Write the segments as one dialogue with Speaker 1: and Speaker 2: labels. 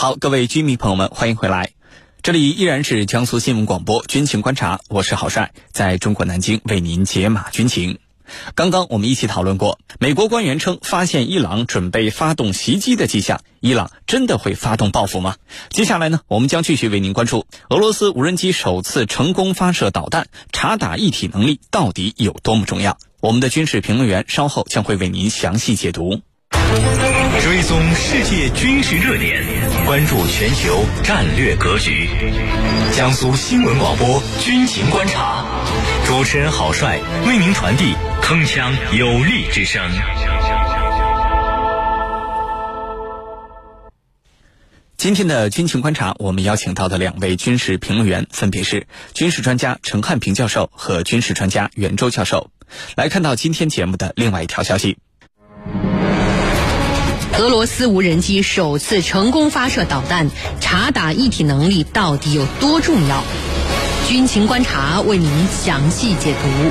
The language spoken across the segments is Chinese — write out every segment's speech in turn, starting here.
Speaker 1: 好，各位军迷朋友们，欢迎回来，这里依然是江苏新闻广播军情观察，我是郝帅，在中国南京为您解码军情。刚刚我们一起讨论过，美国官员称发现伊朗准备发动袭击的迹象，伊朗真的会发动报复吗？接下来呢，我们将继续为您关注俄罗斯无人机首次成功发射导弹，察打一体能力到底有多么重要？我们的军事评论员稍后将会为您详细解读。
Speaker 2: 追踪世界军事热点，关注全球战略格局。江苏新闻广播军情观察，主持人郝帅为您传递铿锵有力之声。
Speaker 1: 今天的军情观察，我们邀请到的两位军事评论员分别是军事专家陈汉平教授和军事专家袁周教授。来看到今天节目的另外一条消息。
Speaker 3: 俄罗斯无人机首次成功发射导弹，察打一体能力到底有多重要？军情观察为您详细解读。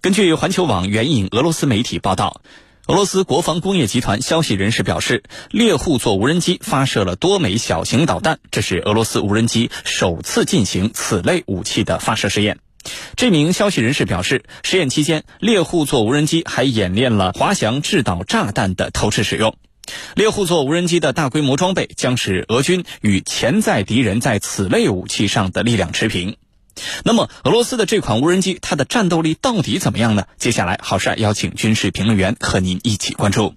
Speaker 1: 根据环球网援引俄罗斯媒体报道，俄罗斯国防工业集团消息人士表示，猎户座无人机发射了多枚小型导弹，这是俄罗斯无人机首次进行此类武器的发射试验。这名消息人士表示，实验期间，猎户座无人机还演练了滑翔制导炸弹的投掷使用。猎户座无人机的大规模装备将使俄军与潜在敌人在此类武器上的力量持平。那么，俄罗斯的这款无人机，它的战斗力到底怎么样呢？接下来，郝帅邀请军事评论员和您一起关注。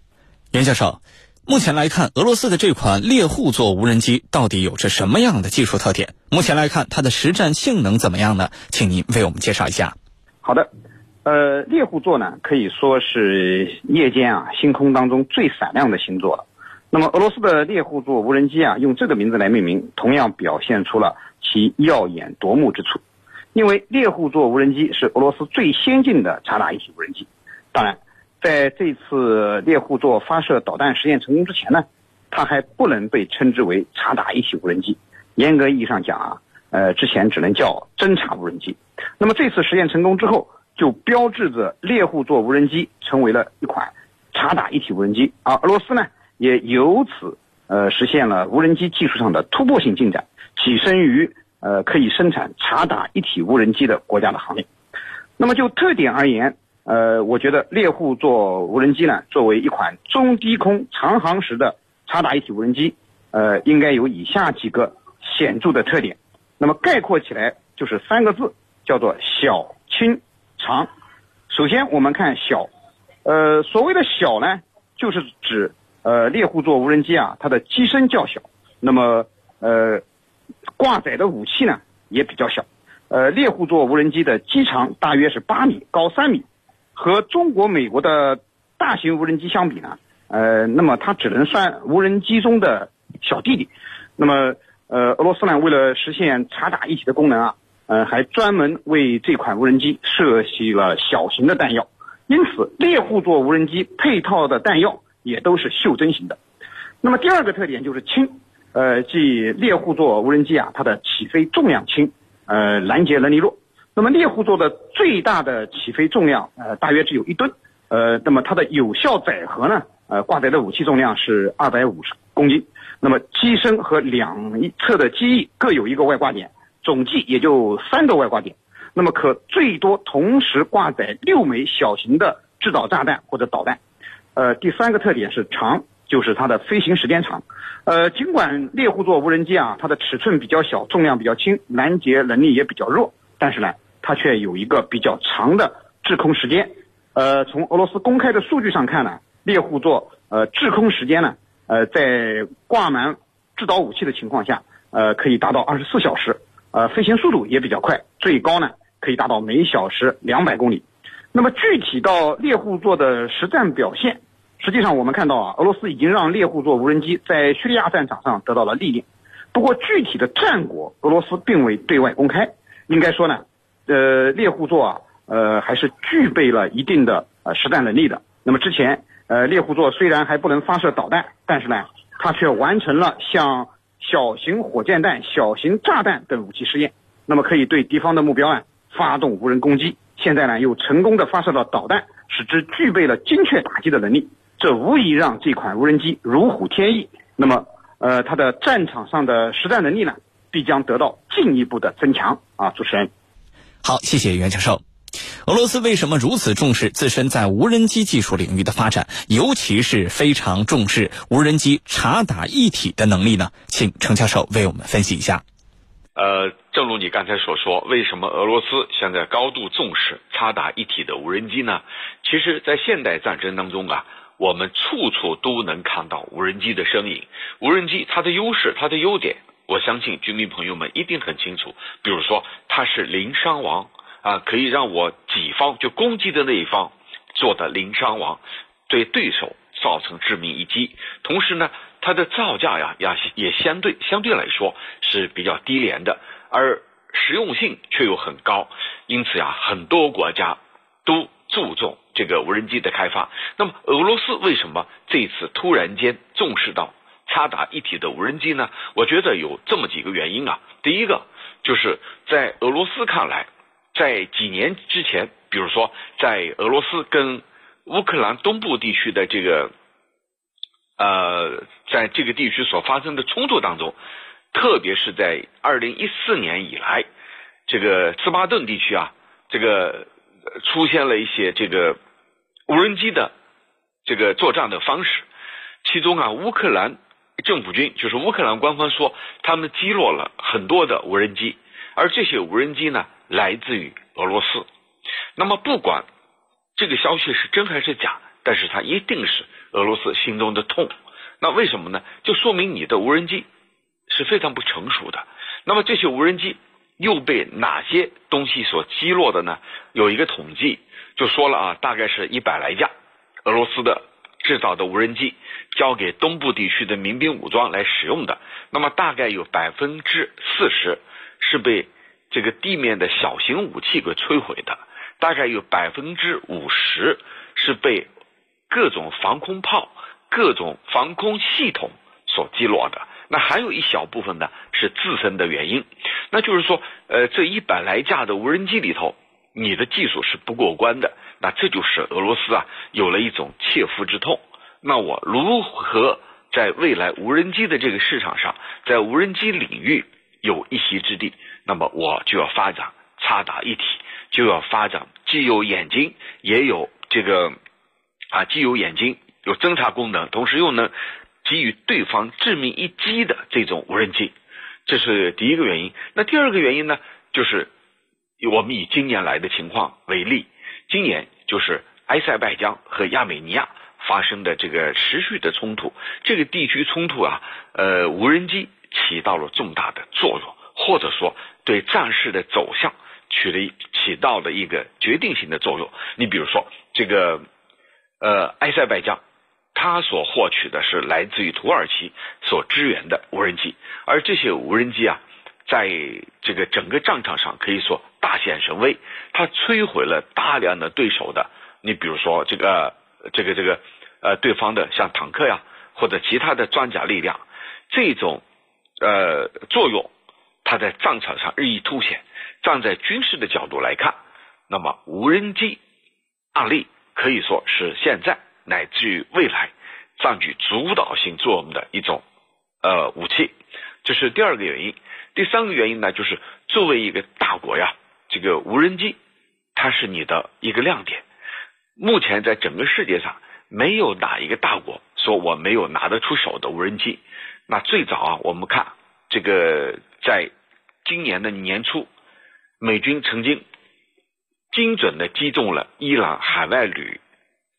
Speaker 1: 袁教授。目前来看，俄罗斯的这款猎户座无人机到底有着什么样的技术特点？目前来看，它的实战性能怎么样呢？请您为我们介绍一下。
Speaker 4: 好的，呃，猎户座呢可以说是夜间啊星空当中最闪亮的星座了。那么，俄罗斯的猎户座无人机啊用这个名字来命名，同样表现出了其耀眼夺目之处。因为猎户座无人机是俄罗斯最先进的察打一体无人机，当然。在这次猎户座发射导弹实验成功之前呢，它还不能被称之为察打一体无人机。严格意义上讲啊，呃，之前只能叫侦察无人机。那么这次实验成功之后，就标志着猎户座无人机成为了一款察打一体无人机。而俄罗斯呢，也由此呃实现了无人机技术上的突破性进展，跻身于呃可以生产察打一体无人机的国家的行列。那么就特点而言。呃，我觉得猎户座无人机呢，作为一款中低空长航时的察打一体无人机，呃，应该有以下几个显著的特点。那么概括起来就是三个字，叫做小、轻、长。首先我们看小，呃，所谓的小呢，就是指呃猎户座无人机啊，它的机身较小，那么呃挂载的武器呢也比较小。呃，猎户座无人机的机长大约是八米，高三米。和中国、美国的大型无人机相比呢，呃，那么它只能算无人机中的小弟弟。那么，呃，俄罗斯呢，为了实现察打一体的功能啊，呃，还专门为这款无人机设计了小型的弹药。因此，猎户座无人机配套的弹药也都是袖珍型的。那么第二个特点就是轻，呃，即猎户座无人机啊，它的起飞重量轻，呃，拦截能力弱。那么猎户座的最大的起飞重量，呃，大约只有一吨，呃，那么它的有效载荷呢，呃，挂载的武器重量是二百五十公斤，那么机身和两侧的机翼各有一个外挂点，总计也就三个外挂点，那么可最多同时挂载六枚小型的制导炸弹或者导弹，呃，第三个特点是长，就是它的飞行时间长，呃，尽管猎户座无人机啊，它的尺寸比较小，重量比较轻，拦截能力也比较弱，但是呢。它却有一个比较长的滞空时间，呃，从俄罗斯公开的数据上看呢，猎户座呃滞空时间呢，呃，在挂满制导武器的情况下，呃，可以达到二十四小时，呃，飞行速度也比较快，最高呢可以达到每小时两百公里。那么具体到猎户座的实战表现，实际上我们看到啊，俄罗斯已经让猎户座无人机在叙利亚战场上得到了历练，不过具体的战果，俄罗斯并未对外公开。应该说呢。呃，猎户座啊，呃，还是具备了一定的呃实战能力的。那么之前，呃，猎户座虽然还不能发射导弹，但是呢，它却完成了像小型火箭弹、小型炸弹等武器试验，那么可以对敌方的目标啊发动无人攻击。现在呢，又成功的发射了导弹，使之具备了精确打击的能力。这无疑让这款无人机如虎添翼。那么，呃，它的战场上的实战能力呢，必将得到进一步的增强啊。主持人，
Speaker 1: 好，谢谢袁教授。俄罗斯为什么如此重视自身在无人机技术领域的发展，尤其是非常重视无人机察打一体的能力呢？请程教授为我们分析一下。
Speaker 5: 呃，正如你刚才所说，为什么俄罗斯现在高度重视察打一体的无人机呢？其实，在现代战争当中啊，我们处处都能看到无人机的身影。无人机它的优势、它的优点，我相信军迷朋友们一定很清楚。比如说，它是零伤亡啊，可以让我己方就攻击的那一方做的零伤亡，对对手造成致命一击。同时呢，它的造价呀，也也相对相对来说是比较低廉的，而实用性却又很高，因此呀，很多国家都注重这个无人机的开发。那么，俄罗斯为什么这次突然间重视到插打一体的无人机呢？我觉得有这么几个原因啊。第一个就是在俄罗斯看来，在几年之前，比如说在俄罗斯跟乌克兰东部地区的这个。呃，在这个地区所发生的冲突当中，特别是在二零一四年以来，这个斯巴顿地区啊，这个出现了一些这个无人机的这个作战的方式，其中啊，乌克兰政府军就是乌克兰官方说，他们击落了很多的无人机，而这些无人机呢，来自于俄罗斯。那么，不管这个消息是真还是假。但是它一定是俄罗斯心中的痛，那为什么呢？就说明你的无人机是非常不成熟的。那么这些无人机又被哪些东西所击落的呢？有一个统计就说了啊，大概是一百来架俄罗斯的制造的无人机交给东部地区的民兵武装来使用的，那么大概有百分之四十是被这个地面的小型武器给摧毁的，大概有百分之五十是被。各种防空炮、各种防空系统所击落的，那还有一小部分呢是自身的原因，那就是说，呃，这一百来架的无人机里头，你的技术是不过关的，那这就是俄罗斯啊有了一种切肤之痛。那我如何在未来无人机的这个市场上，在无人机领域有一席之地？那么我就要发展插打一体，就要发展既有眼睛也有这个。啊，既有眼睛，有侦察功能，同时又能给予对方致命一击的这种无人机，这是第一个原因。那第二个原因呢，就是我们以今年来的情况为例，今年就是埃塞拜疆和亚美尼亚发生的这个持续的冲突，这个地区冲突啊，呃，无人机起到了重大的作用，或者说对战事的走向取了起到了一个决定性的作用。你比如说这个。呃，埃塞拜疆，它所获取的是来自于土耳其所支援的无人机，而这些无人机啊，在这个整个战场上可以说大显神威，它摧毁了大量的对手的，你比如说这个这个这个呃，对方的像坦克呀或者其他的装甲力量，这种呃作用，它在战场上日益凸显。站在军事的角度来看，那么无人机案例。可以说是现在乃至于未来占据主导性作用的一种呃武器，这是第二个原因。第三个原因呢，就是作为一个大国呀，这个无人机它是你的一个亮点。目前在整个世界上，没有哪一个大国说我没有拿得出手的无人机。那最早啊，我们看这个在今年的年初，美军曾经。精准的击中了伊朗海外旅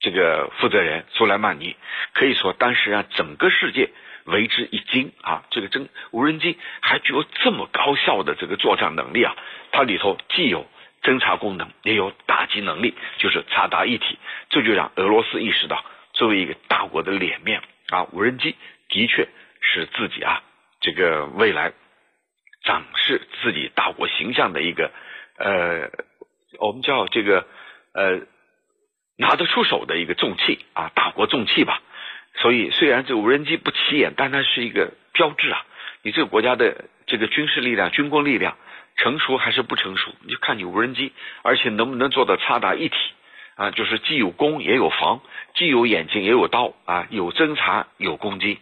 Speaker 5: 这个负责人苏莱曼尼，可以说当时让整个世界为之一惊啊！这个真无人机还具有这么高效的这个作战能力啊！它里头既有侦察功能，也有打击能力，就是察打一体。这就让俄罗斯意识到，作为一个大国的脸面啊，无人机的确是自己啊这个未来展示自己大国形象的一个呃。我们叫这个呃拿得出手的一个重器啊，大国重器吧。所以虽然这无人机不起眼，但它是一个标志啊。你这个国家的这个军事力量、军工力量成熟还是不成熟，你就看你无人机，而且能不能做到插打一体啊？就是既有攻也有防，既有眼睛也有刀啊，有侦察有攻击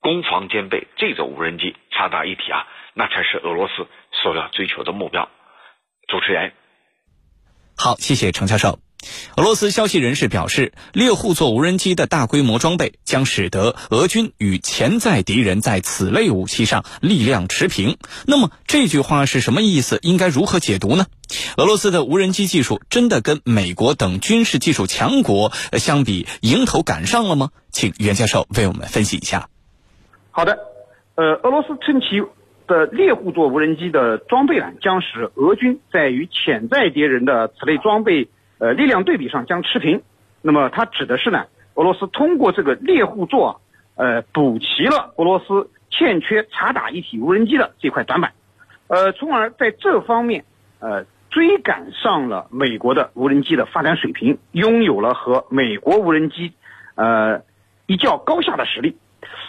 Speaker 5: 攻防兼备，这种无人机插打一体啊，那才是俄罗斯所要追求的目标。主持人，
Speaker 1: 好，谢谢程教授。俄罗斯消息人士表示，猎户座无人机的大规模装备将使得俄军与潜在敌人在此类武器上力量持平。那么这句话是什么意思？应该如何解读呢？俄罗斯的无人机技术真的跟美国等军事技术强国相比迎头赶上了吗？请袁教授为我们分析一下。
Speaker 4: 好的，呃，俄罗斯称其的猎户座无人机的装备呢，将使俄军在与潜在敌人的此类装备。呃，力量对比上将持平，那么它指的是呢，俄罗斯通过这个猎户座，呃，补齐了俄罗斯欠缺察打一体无人机的这块短板，呃，从而在这方面，呃，追赶上了美国的无人机的发展水平，拥有了和美国无人机，呃，一较高下的实力，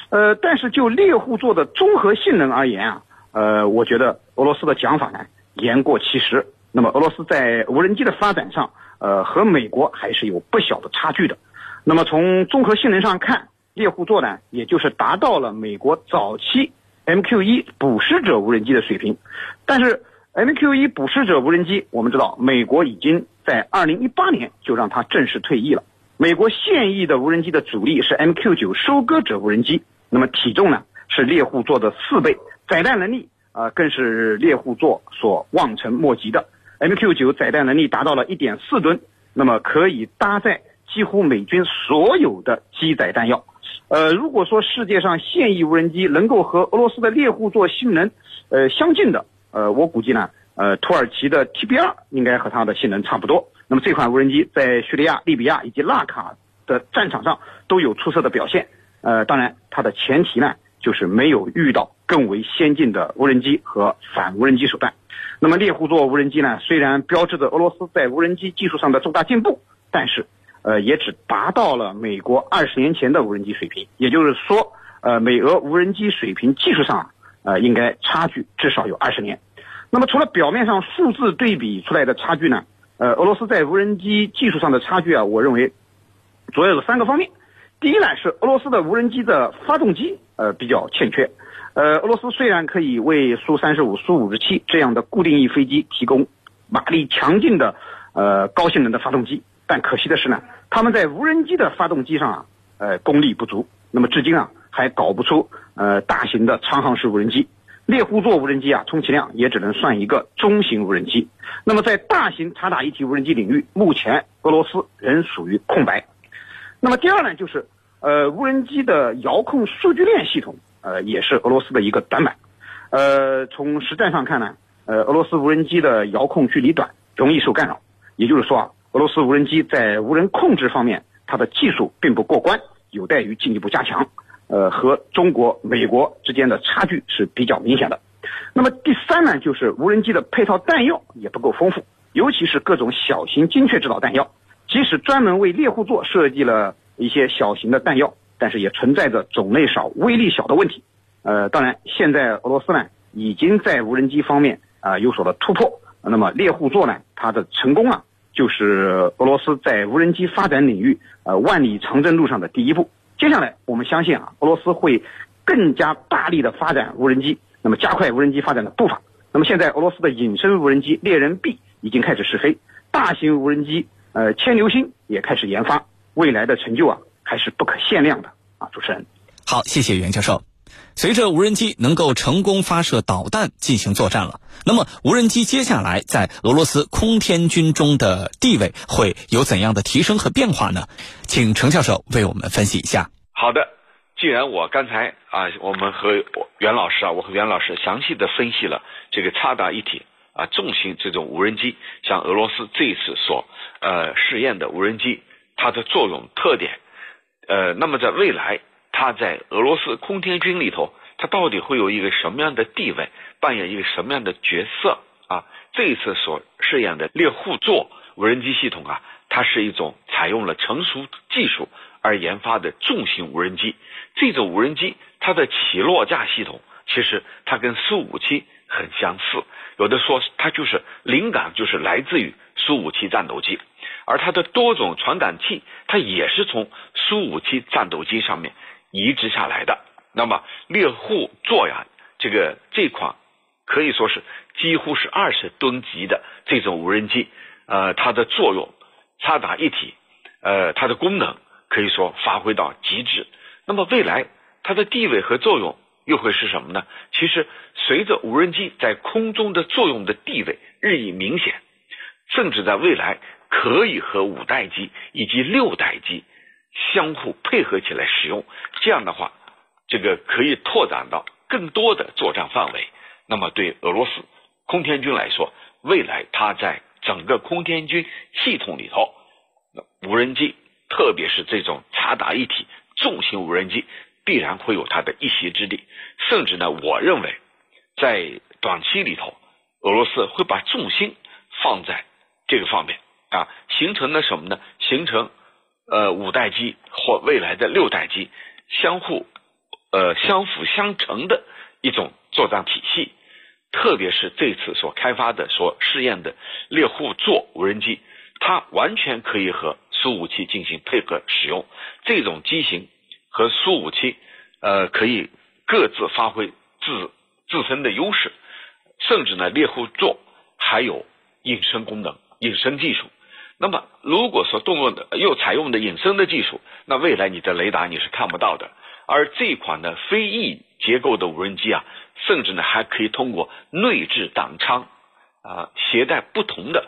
Speaker 4: 呃，但是就猎户座的综合性能而言啊，呃，我觉得俄罗斯的讲法呢言过其实，那么俄罗斯在无人机的发展上。呃，和美国还是有不小的差距的。那么从综合性能上看，猎户座呢，也就是达到了美国早期 MQ-1 捕食者无人机的水平。但是 MQ-1 捕食者无人机，我们知道美国已经在2018年就让它正式退役了。美国现役的无人机的主力是 MQ-9 收割者无人机，那么体重呢是猎户座的四倍，载弹能力啊更是猎户座所望尘莫及的。MQ9 载弹能力达到了一点四吨，那么可以搭载几乎美军所有的机载弹药。呃，如果说世界上现役无人机能够和俄罗斯的猎户座性能，呃相近的，呃，我估计呢，呃，土耳其的 TB 二应该和它的性能差不多。那么这款无人机在叙利亚、利比亚以及纳卡的战场上都有出色的表现。呃，当然它的前提呢，就是没有遇到更为先进的无人机和反无人机手段。那么猎户座无人机呢？虽然标志着俄罗斯在无人机技术上的重大进步，但是，呃，也只达到了美国二十年前的无人机水平。也就是说，呃，美俄无人机水平技术上，呃，应该差距至少有二十年。那么，除了表面上数字对比出来的差距呢？呃，俄罗斯在无人机技术上的差距啊，我认为主要有三个方面。第一呢，是俄罗斯的无人机的发动机，呃，比较欠缺。呃，俄罗斯虽然可以为苏三十五、苏五十七这样的固定翼飞机提供马力强劲的呃高性能的发动机，但可惜的是呢，他们在无人机的发动机上啊，呃功力不足。那么至今啊，还搞不出呃大型的长航式无人机。猎户座无人机啊，充其量也只能算一个中型无人机。那么在大型察打一体无人机领域，目前俄罗斯仍属于空白。那么第二呢，就是呃无人机的遥控数据链系统。呃，也是俄罗斯的一个短板。呃，从实战上看呢，呃，俄罗斯无人机的遥控距离短，容易受干扰。也就是说啊，俄罗斯无人机在无人控制方面，它的技术并不过关，有待于进一步加强。呃，和中国、美国之间的差距是比较明显的。那么第三呢，就是无人机的配套弹药也不够丰富，尤其是各种小型精确制导弹药。即使专门为猎户座设计了一些小型的弹药。但是也存在着种类少、威力小的问题。呃，当然，现在俄罗斯呢已经在无人机方面啊有所了突破。那么猎户座呢，它的成功啊，就是俄罗斯在无人机发展领域呃万里长征路上的第一步。接下来，我们相信啊，俄罗斯会更加大力的发展无人机，那么加快无人机发展的步伐。那么现在，俄罗斯的隐身无人机猎人 B 已经开始试飞，大型无人机呃牵牛星也开始研发，未来的成就啊。还是不可限量的啊！主持人，
Speaker 1: 好，谢谢袁教授。随着无人机能够成功发射导弹进行作战了，那么无人机接下来在俄罗斯空天军中的地位会有怎样的提升和变化呢？请程教授为我们分析一下。
Speaker 5: 好的，既然我刚才啊，我们和袁老师啊，我和袁老师详细的分析了这个察打一体啊重型这种无人机，像俄罗斯这一次所呃试验的无人机，它的作用特点。呃，那么在未来，它在俄罗斯空天军里头，它到底会有一个什么样的地位，扮演一个什么样的角色啊？这一次所试验的猎户座无人机系统啊，它是一种采用了成熟技术而研发的重型无人机。这种无人机它的起落架系统，其实它跟苏五七很相似，有的说它就是灵感就是来自于苏五七战斗机。而它的多种传感器，它也是从苏五七战斗机上面移植下来的那么猎户座呀，这个这款可以说是几乎是二十吨级的这种无人机，呃，它的作用插达一体，呃，它的功能可以说发挥到极致。那么未来它的地位和作用又会是什么呢？其实随着无人机在空中的作用的地位日益明显，甚至在未来可以和五代机以及六代机相互配合起来使用。这样的话，这个可以拓展到更多的作战范围。那么对俄罗斯空天军来说，未来它在整个空天军系统里头，无人机，特别是这种察打一体重型无人机，必然会有它的一席之地。甚至呢，我认为，在短期里头，俄罗斯会把重心放在这个方面啊，形成了什么呢？形成呃五代机或未来的六代机相互呃相辅相成的一种作战体系。特别是这次所开发的、所试验的猎户座无人机，它完全可以和苏五七进行配合使用。这种机型和苏五七，呃，可以各自发挥自自身的优势。甚至呢，猎户座还有隐身功能、隐身技术。那么，如果说动用的又采用的隐身的技术，那未来你的雷达你是看不到的。而这款的飞翼结构的无人机啊。甚至呢，还可以通过内置挡舱啊，携带不同的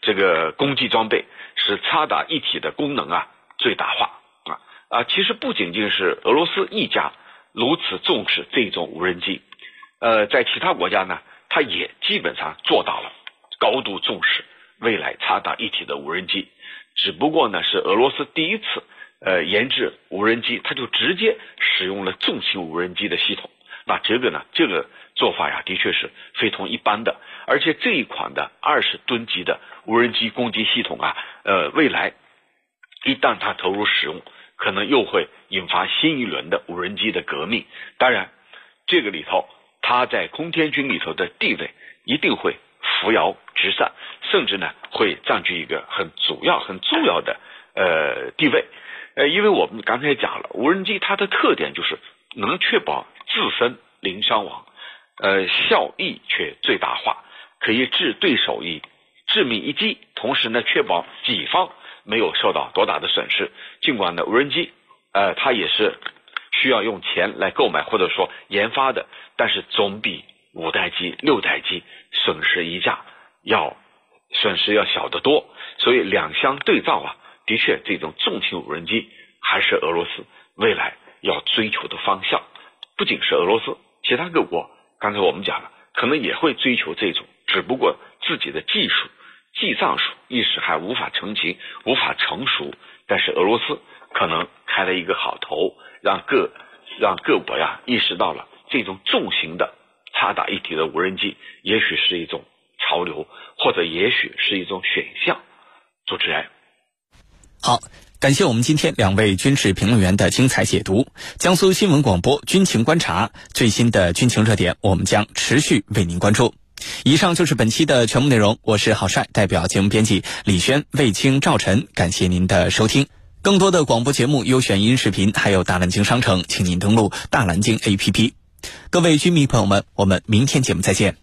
Speaker 5: 这个攻击装备，使插打一体的功能啊最大化啊啊！其实不仅仅是俄罗斯一家如此重视这种无人机，呃，在其他国家呢，它也基本上做到了高度重视未来插打一体的无人机。只不过呢，是俄罗斯第一次呃研制无人机，它就直接使用了重型无人机的系统。那这个呢？这个做法呀，的确是非同一般的。而且这一款的二十吨级的无人机攻击系统啊，呃，未来一旦它投入使用，可能又会引发新一轮的无人机的革命。当然，这个里头它在空天军里头的地位一定会扶摇直上，甚至呢会占据一个很主要、很重要的呃地位。呃，因为我们刚才讲了，无人机它的特点就是能确保。自身零伤亡，呃，效益却最大化，可以置对手一致命一击，同时呢，确保己方没有受到多大的损失。尽管呢，无人机，呃，它也是需要用钱来购买或者说研发的，但是总比五代机、六代机损失一架要损失要小得多。所以两相对照啊，的确，这种重型无人机还是俄罗斯未来要追求的方向。不仅是俄罗斯，其他各国，刚才我们讲了，可能也会追求这种，只不过自己的技术、记账术一时还无法成型、无法成熟。但是俄罗斯可能开了一个好头，让各让各国呀意识到了这种重型的差打一体的无人机，也许是一种潮流，或者也许是一种选项。主持人，
Speaker 1: 好。感谢我们今天两位军事评论员的精彩解读。江苏新闻广播军情观察最新的军情热点，我们将持续为您关注。以上就是本期的全部内容，我是郝帅，代表节目编辑李轩、魏青、赵晨，感谢您的收听。更多的广播节目、优选音视频，还有大蓝鲸商城，请您登录大蓝鲸 APP。各位军迷朋友们，我们明天节目再见。